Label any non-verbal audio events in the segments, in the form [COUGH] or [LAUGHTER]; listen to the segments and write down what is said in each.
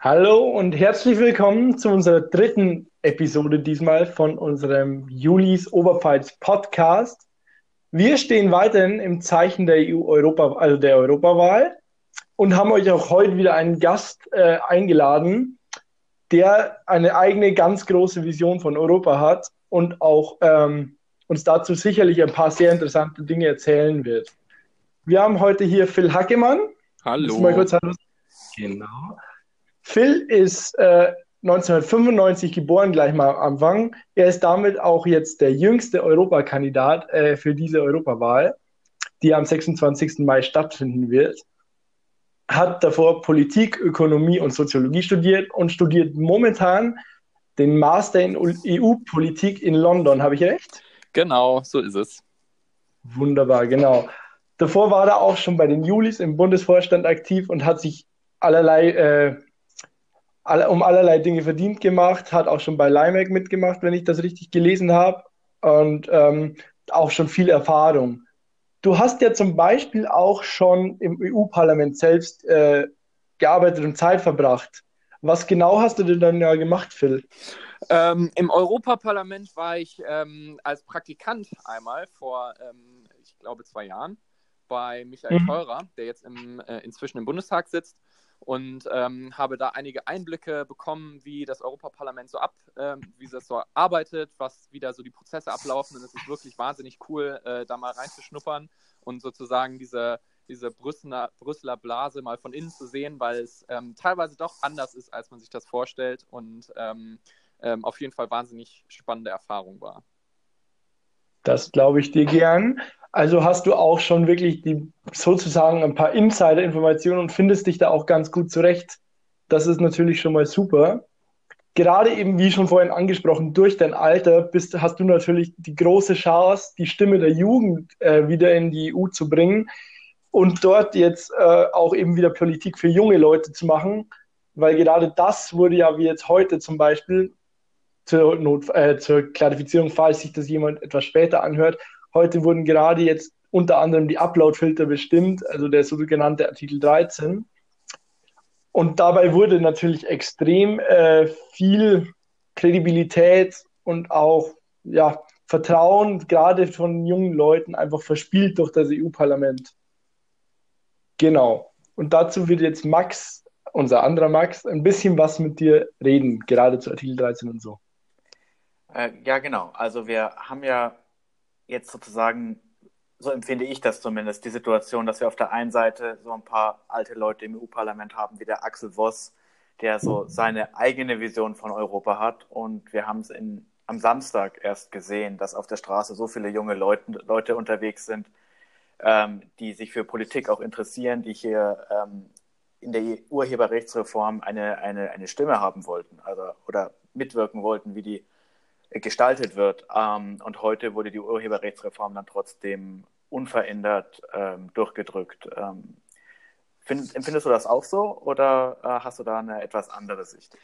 Hallo und herzlich willkommen zu unserer dritten Episode diesmal von unserem Julis Oberpfalz Podcast. Wir stehen weiterhin im Zeichen der EU-Europa, also der Europawahl und haben euch auch heute wieder einen Gast äh, eingeladen, der eine eigene ganz große Vision von Europa hat und auch ähm, uns dazu sicherlich ein paar sehr interessante Dinge erzählen wird. Wir haben heute hier Phil Hackemann. Hallo. Mal kurz Hallo. Genau. Phil ist äh, 1995 geboren, gleich mal am Anfang. Er ist damit auch jetzt der jüngste Europakandidat äh, für diese Europawahl, die am 26. Mai stattfinden wird. Hat davor Politik, Ökonomie und Soziologie studiert und studiert momentan den Master in EU-Politik in London. Habe ich recht? Genau, so ist es. Wunderbar, genau. Davor war er auch schon bei den Julis im Bundesvorstand aktiv und hat sich allerlei äh, um allerlei Dinge verdient gemacht, hat auch schon bei Limac mitgemacht, wenn ich das richtig gelesen habe, und ähm, auch schon viel Erfahrung. Du hast ja zum Beispiel auch schon im EU-Parlament selbst äh, gearbeitet und Zeit verbracht. Was genau hast du denn dann ja gemacht, Phil? Ähm, Im Europaparlament war ich ähm, als Praktikant einmal vor, ähm, ich glaube, zwei Jahren bei Michael mhm. Teurer, der jetzt im, äh, inzwischen im Bundestag sitzt und ähm, habe da einige Einblicke bekommen, wie das Europaparlament so ab, äh, wie das so arbeitet, was wieder so die Prozesse ablaufen. Und es ist wirklich wahnsinnig cool, äh, da mal reinzuschnuppern und sozusagen diese, diese Brüsseler, Brüsseler Blase mal von innen zu sehen, weil es ähm, teilweise doch anders ist, als man sich das vorstellt und ähm, ähm auf jeden Fall wahnsinnig spannende Erfahrung war. Das glaube ich dir gern. Also hast du auch schon wirklich die sozusagen ein paar Insider-Informationen und findest dich da auch ganz gut zurecht. Das ist natürlich schon mal super. Gerade eben, wie schon vorhin angesprochen, durch dein Alter bist, hast du natürlich die große Chance, die Stimme der Jugend äh, wieder in die EU zu bringen und dort jetzt äh, auch eben wieder Politik für junge Leute zu machen, weil gerade das wurde ja wie jetzt heute zum Beispiel zur, Not, äh, zur Klarifizierung, falls sich das jemand etwas später anhört, Heute wurden gerade jetzt unter anderem die Upload-Filter bestimmt, also der sogenannte Artikel 13. Und dabei wurde natürlich extrem äh, viel Kredibilität und auch ja, Vertrauen gerade von jungen Leuten einfach verspielt durch das EU-Parlament. Genau. Und dazu wird jetzt Max, unser anderer Max, ein bisschen was mit dir reden, gerade zu Artikel 13 und so. Äh, ja, genau. Also wir haben ja jetzt sozusagen, so empfinde ich das zumindest, die Situation, dass wir auf der einen Seite so ein paar alte Leute im EU-Parlament haben, wie der Axel Voss, der so seine eigene Vision von Europa hat. Und wir haben es am Samstag erst gesehen, dass auf der Straße so viele junge Leute, Leute unterwegs sind, ähm, die sich für Politik auch interessieren, die hier ähm, in der Urheberrechtsreform eine, eine, eine Stimme haben wollten also, oder mitwirken wollten, wie die gestaltet wird. Ähm, und heute wurde die Urheberrechtsreform dann trotzdem unverändert ähm, durchgedrückt. Ähm, find, empfindest du das auch so oder äh, hast du da eine etwas andere Sicht?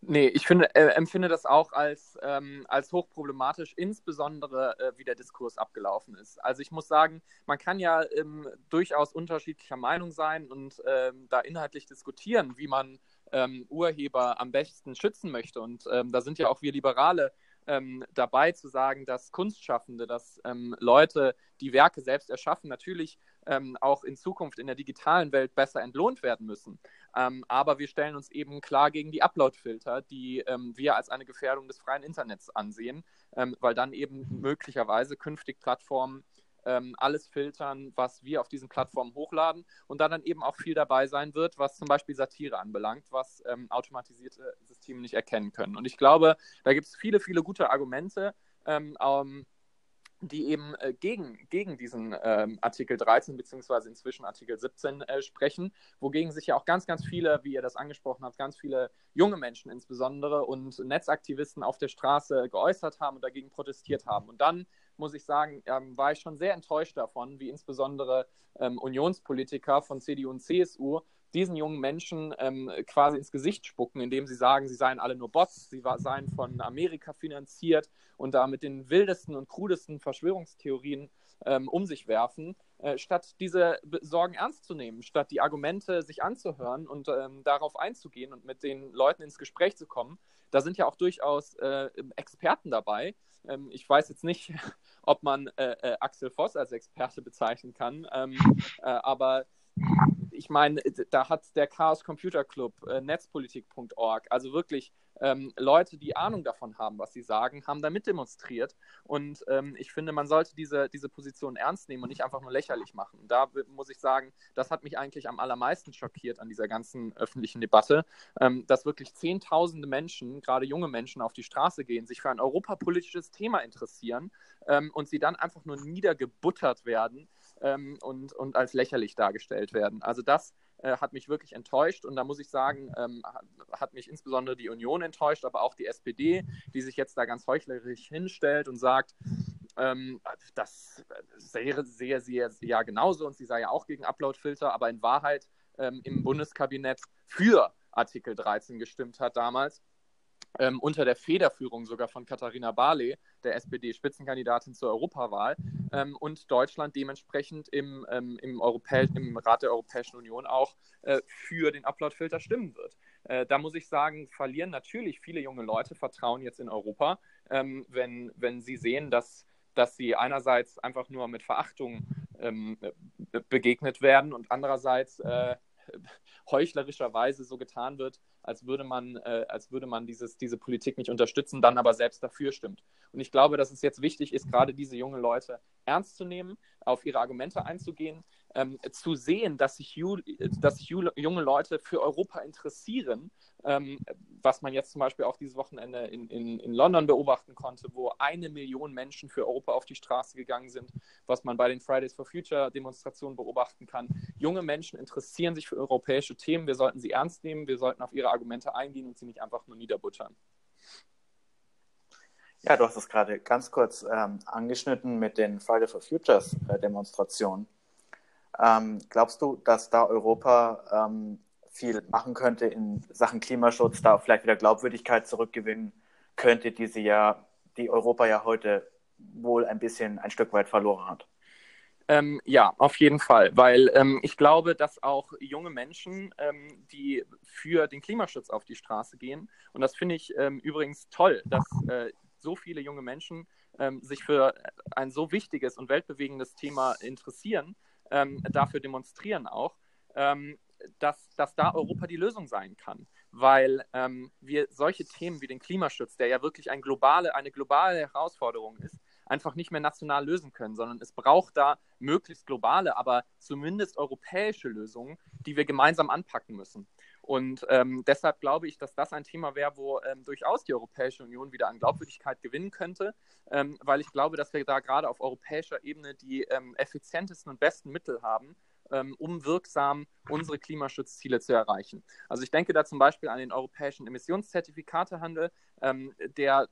Nee, ich finde, äh, empfinde das auch als, ähm, als hochproblematisch, insbesondere äh, wie der Diskurs abgelaufen ist. Also ich muss sagen, man kann ja ähm, durchaus unterschiedlicher Meinung sein und ähm, da inhaltlich diskutieren, wie man ähm, Urheber am besten schützen möchte. Und ähm, da sind ja auch wir Liberale ähm, dabei zu sagen, dass Kunstschaffende, dass ähm, Leute, die Werke selbst erschaffen, natürlich ähm, auch in Zukunft in der digitalen Welt besser entlohnt werden müssen. Ähm, aber wir stellen uns eben klar gegen die Upload-Filter, die ähm, wir als eine Gefährdung des freien Internets ansehen, ähm, weil dann eben möglicherweise künftig Plattformen alles filtern, was wir auf diesen Plattformen hochladen und da dann eben auch viel dabei sein wird, was zum Beispiel Satire anbelangt, was automatisierte Systeme nicht erkennen können. Und ich glaube, da gibt es viele, viele gute Argumente. Ähm, ähm die eben äh, gegen, gegen diesen ähm, Artikel 13 beziehungsweise inzwischen Artikel 17 äh, sprechen, wogegen sich ja auch ganz, ganz viele, wie ihr das angesprochen habt, ganz viele junge Menschen insbesondere und Netzaktivisten auf der Straße geäußert haben und dagegen protestiert haben. Und dann muss ich sagen, ähm, war ich schon sehr enttäuscht davon, wie insbesondere ähm, Unionspolitiker von CDU und CSU diesen jungen Menschen ähm, quasi ins Gesicht spucken, indem sie sagen, sie seien alle nur Bots, sie war, seien von Amerika finanziert und da mit den wildesten und krudesten Verschwörungstheorien ähm, um sich werfen. äh, statt diese Sorgen ernst zu nehmen, statt die Argumente sich anzuhören und ähm, darauf einzugehen und mit den Leuten ins Gespräch zu kommen. Da sind ja auch durchaus äh, Experten dabei. Ähm, ich weiß jetzt nicht, [LAUGHS] ob man äh, äh, Axel Voss als Experte bezeichnen kann, ähm, äh, aber ich meine, da hat der Chaos Computer Club, äh, netzpolitik.org, also wirklich ähm, Leute, die Ahnung davon haben, was sie sagen, haben da mitdemonstriert. Und ähm, ich finde, man sollte diese, diese Position ernst nehmen und nicht einfach nur lächerlich machen. Da muss ich sagen, das hat mich eigentlich am allermeisten schockiert an dieser ganzen öffentlichen Debatte, ähm, dass wirklich Zehntausende Menschen, gerade junge Menschen, auf die Straße gehen, sich für ein europapolitisches Thema interessieren ähm, und sie dann einfach nur niedergebuttert werden ähm, und, und als lächerlich dargestellt werden. Also das äh, hat mich wirklich enttäuscht und da muss ich sagen, ähm, hat mich insbesondere die Union enttäuscht, aber auch die SPD, die sich jetzt da ganz heuchlerisch hinstellt und sagt, ähm, das sehe sie ja genauso und sie sei ja auch gegen Uploadfilter, aber in Wahrheit ähm, im Bundeskabinett für Artikel 13 gestimmt hat damals ähm, unter der Federführung sogar von Katharina Barley, der SPD-Spitzenkandidatin zur Europawahl, ähm, und Deutschland dementsprechend im, ähm, im, im, Rat der Europäischen Union auch äh, für den Uploadfilter stimmen wird. Äh, da muss ich sagen, verlieren natürlich viele junge Leute Vertrauen jetzt in Europa, ähm, wenn, wenn sie sehen, dass, dass sie einerseits einfach nur mit Verachtung ähm, begegnet werden und andererseits äh, heuchlerischerweise so getan wird, als würde man, äh, als würde man dieses, diese Politik nicht unterstützen, dann aber selbst dafür stimmt. Und ich glaube, dass es jetzt wichtig ist, gerade diese jungen Leute ernst zu nehmen, auf ihre Argumente einzugehen, ähm, zu sehen, dass sich, dass sich junge Leute für Europa interessieren, ähm, was man jetzt zum Beispiel auch dieses Wochenende in, in, in London beobachten konnte, wo eine Million Menschen für Europa auf die Straße gegangen sind, was man bei den Fridays for Future Demonstrationen beobachten kann. Junge Menschen interessieren sich für europäische Themen. Wir sollten sie ernst nehmen, wir sollten auf ihre Argumente eingehen und sie nicht einfach nur niederbuttern. Ja, du hast es gerade ganz kurz ähm, angeschnitten mit den Fridays for Futures äh, Demonstrationen. Ähm, glaubst du, dass da Europa ähm, viel machen könnte in Sachen Klimaschutz, da vielleicht wieder Glaubwürdigkeit zurückgewinnen könnte, die sie ja, die Europa ja heute wohl ein bisschen ein Stück weit verloren hat? Ähm, ja, auf jeden Fall, weil ähm, ich glaube, dass auch junge Menschen, ähm, die für den Klimaschutz auf die Straße gehen, und das finde ich ähm, übrigens toll, dass äh, so viele junge Menschen ähm, sich für ein so wichtiges und weltbewegendes Thema interessieren, ähm, dafür demonstrieren auch, ähm, dass, dass da Europa die Lösung sein kann. Weil ähm, wir solche Themen wie den Klimaschutz, der ja wirklich ein globale, eine globale Herausforderung ist, einfach nicht mehr national lösen können, sondern es braucht da möglichst globale, aber zumindest europäische Lösungen, die wir gemeinsam anpacken müssen. Und ähm, deshalb glaube ich, dass das ein Thema wäre, wo ähm, durchaus die Europäische Union wieder an Glaubwürdigkeit gewinnen könnte, ähm, weil ich glaube, dass wir da gerade auf europäischer Ebene die ähm, effizientesten und besten Mittel haben, ähm, um wirksam unsere Klimaschutzziele zu erreichen. Also ich denke da zum Beispiel an den europäischen Emissionszertifikatehandel, ähm, der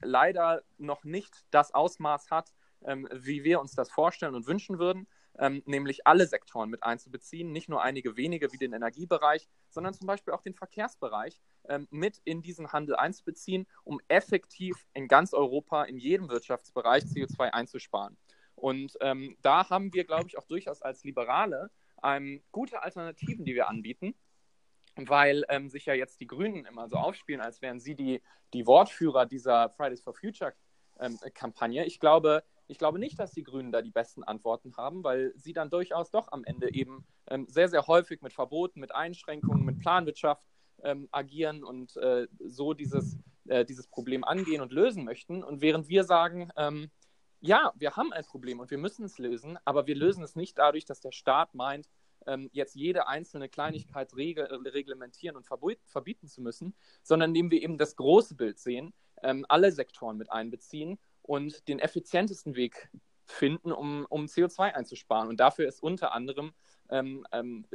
leider noch nicht das Ausmaß hat, wie wir uns das vorstellen und wünschen würden ähm, nämlich alle Sektoren mit einzubeziehen, nicht nur einige wenige wie den Energiebereich, sondern zum Beispiel auch den Verkehrsbereich ähm, mit in diesen Handel einzubeziehen, um effektiv in ganz Europa, in jedem Wirtschaftsbereich CO2 einzusparen. Und ähm, da haben wir, glaube ich, auch durchaus als Liberale ähm, gute Alternativen, die wir anbieten weil ähm, sich ja jetzt die Grünen immer so aufspielen, als wären sie die, die Wortführer dieser Fridays for Future ähm, Kampagne. Ich glaube, ich glaube nicht, dass die Grünen da die besten Antworten haben, weil sie dann durchaus doch am Ende eben ähm, sehr, sehr häufig mit Verboten, mit Einschränkungen, mit Planwirtschaft ähm, agieren und äh, so dieses, äh, dieses Problem angehen und lösen möchten. Und während wir sagen, ähm, ja, wir haben ein Problem und wir müssen es lösen, aber wir lösen es nicht dadurch, dass der Staat meint, ähm, jetzt jede einzelne Kleinigkeit reglementieren und verbieten zu müssen, sondern indem wir eben das große Bild sehen, ähm, alle Sektoren mit einbeziehen und den effizientesten Weg finden, um, um CO2 einzusparen. Und dafür ist unter anderem ähm, ähm,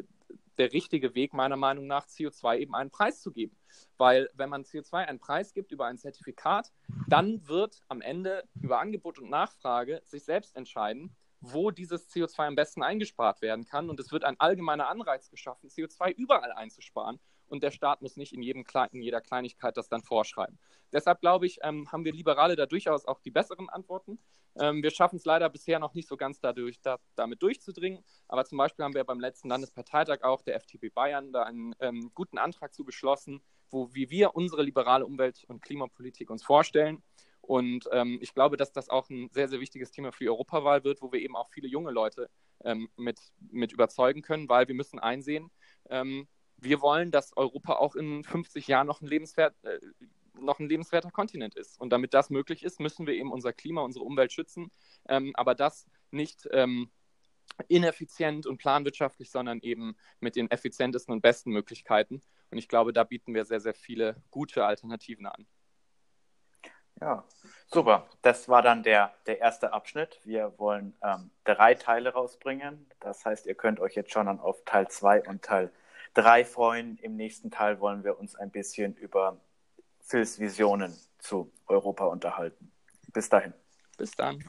der richtige Weg meiner Meinung nach, CO2 eben einen Preis zu geben. Weil wenn man CO2 einen Preis gibt über ein Zertifikat, dann wird am Ende über Angebot und Nachfrage sich selbst entscheiden, wo dieses CO2 am besten eingespart werden kann. Und es wird ein allgemeiner Anreiz geschaffen, CO2 überall einzusparen und der Staat muss nicht in, jedem, in jeder Kleinigkeit das dann vorschreiben. Deshalb glaube ich, ähm, haben wir Liberale da durchaus auch die besseren Antworten. Ähm, wir schaffen es leider bisher noch nicht so ganz dadurch, da, damit durchzudringen. Aber zum Beispiel haben wir beim letzten Landesparteitag auch der FDP Bayern da einen ähm, guten Antrag zu beschlossen, wo wie wir unsere liberale Umwelt- und Klimapolitik uns vorstellen. Und ähm, ich glaube, dass das auch ein sehr, sehr wichtiges Thema für die Europawahl wird, wo wir eben auch viele junge Leute ähm, mit, mit überzeugen können, weil wir müssen einsehen, ähm, wir wollen, dass Europa auch in 50 Jahren noch ein, lebenswert, äh, noch ein lebenswerter Kontinent ist. Und damit das möglich ist, müssen wir eben unser Klima, unsere Umwelt schützen, ähm, aber das nicht ähm, ineffizient und planwirtschaftlich, sondern eben mit den effizientesten und besten Möglichkeiten. Und ich glaube, da bieten wir sehr, sehr viele gute Alternativen an. Ja, super. Das war dann der, der erste Abschnitt. Wir wollen ähm, drei Teile rausbringen. Das heißt, ihr könnt euch jetzt schon dann auf Teil 2 und Teil 3 freuen. Im nächsten Teil wollen wir uns ein bisschen über Phils Visionen zu Europa unterhalten. Bis dahin. Bis dann.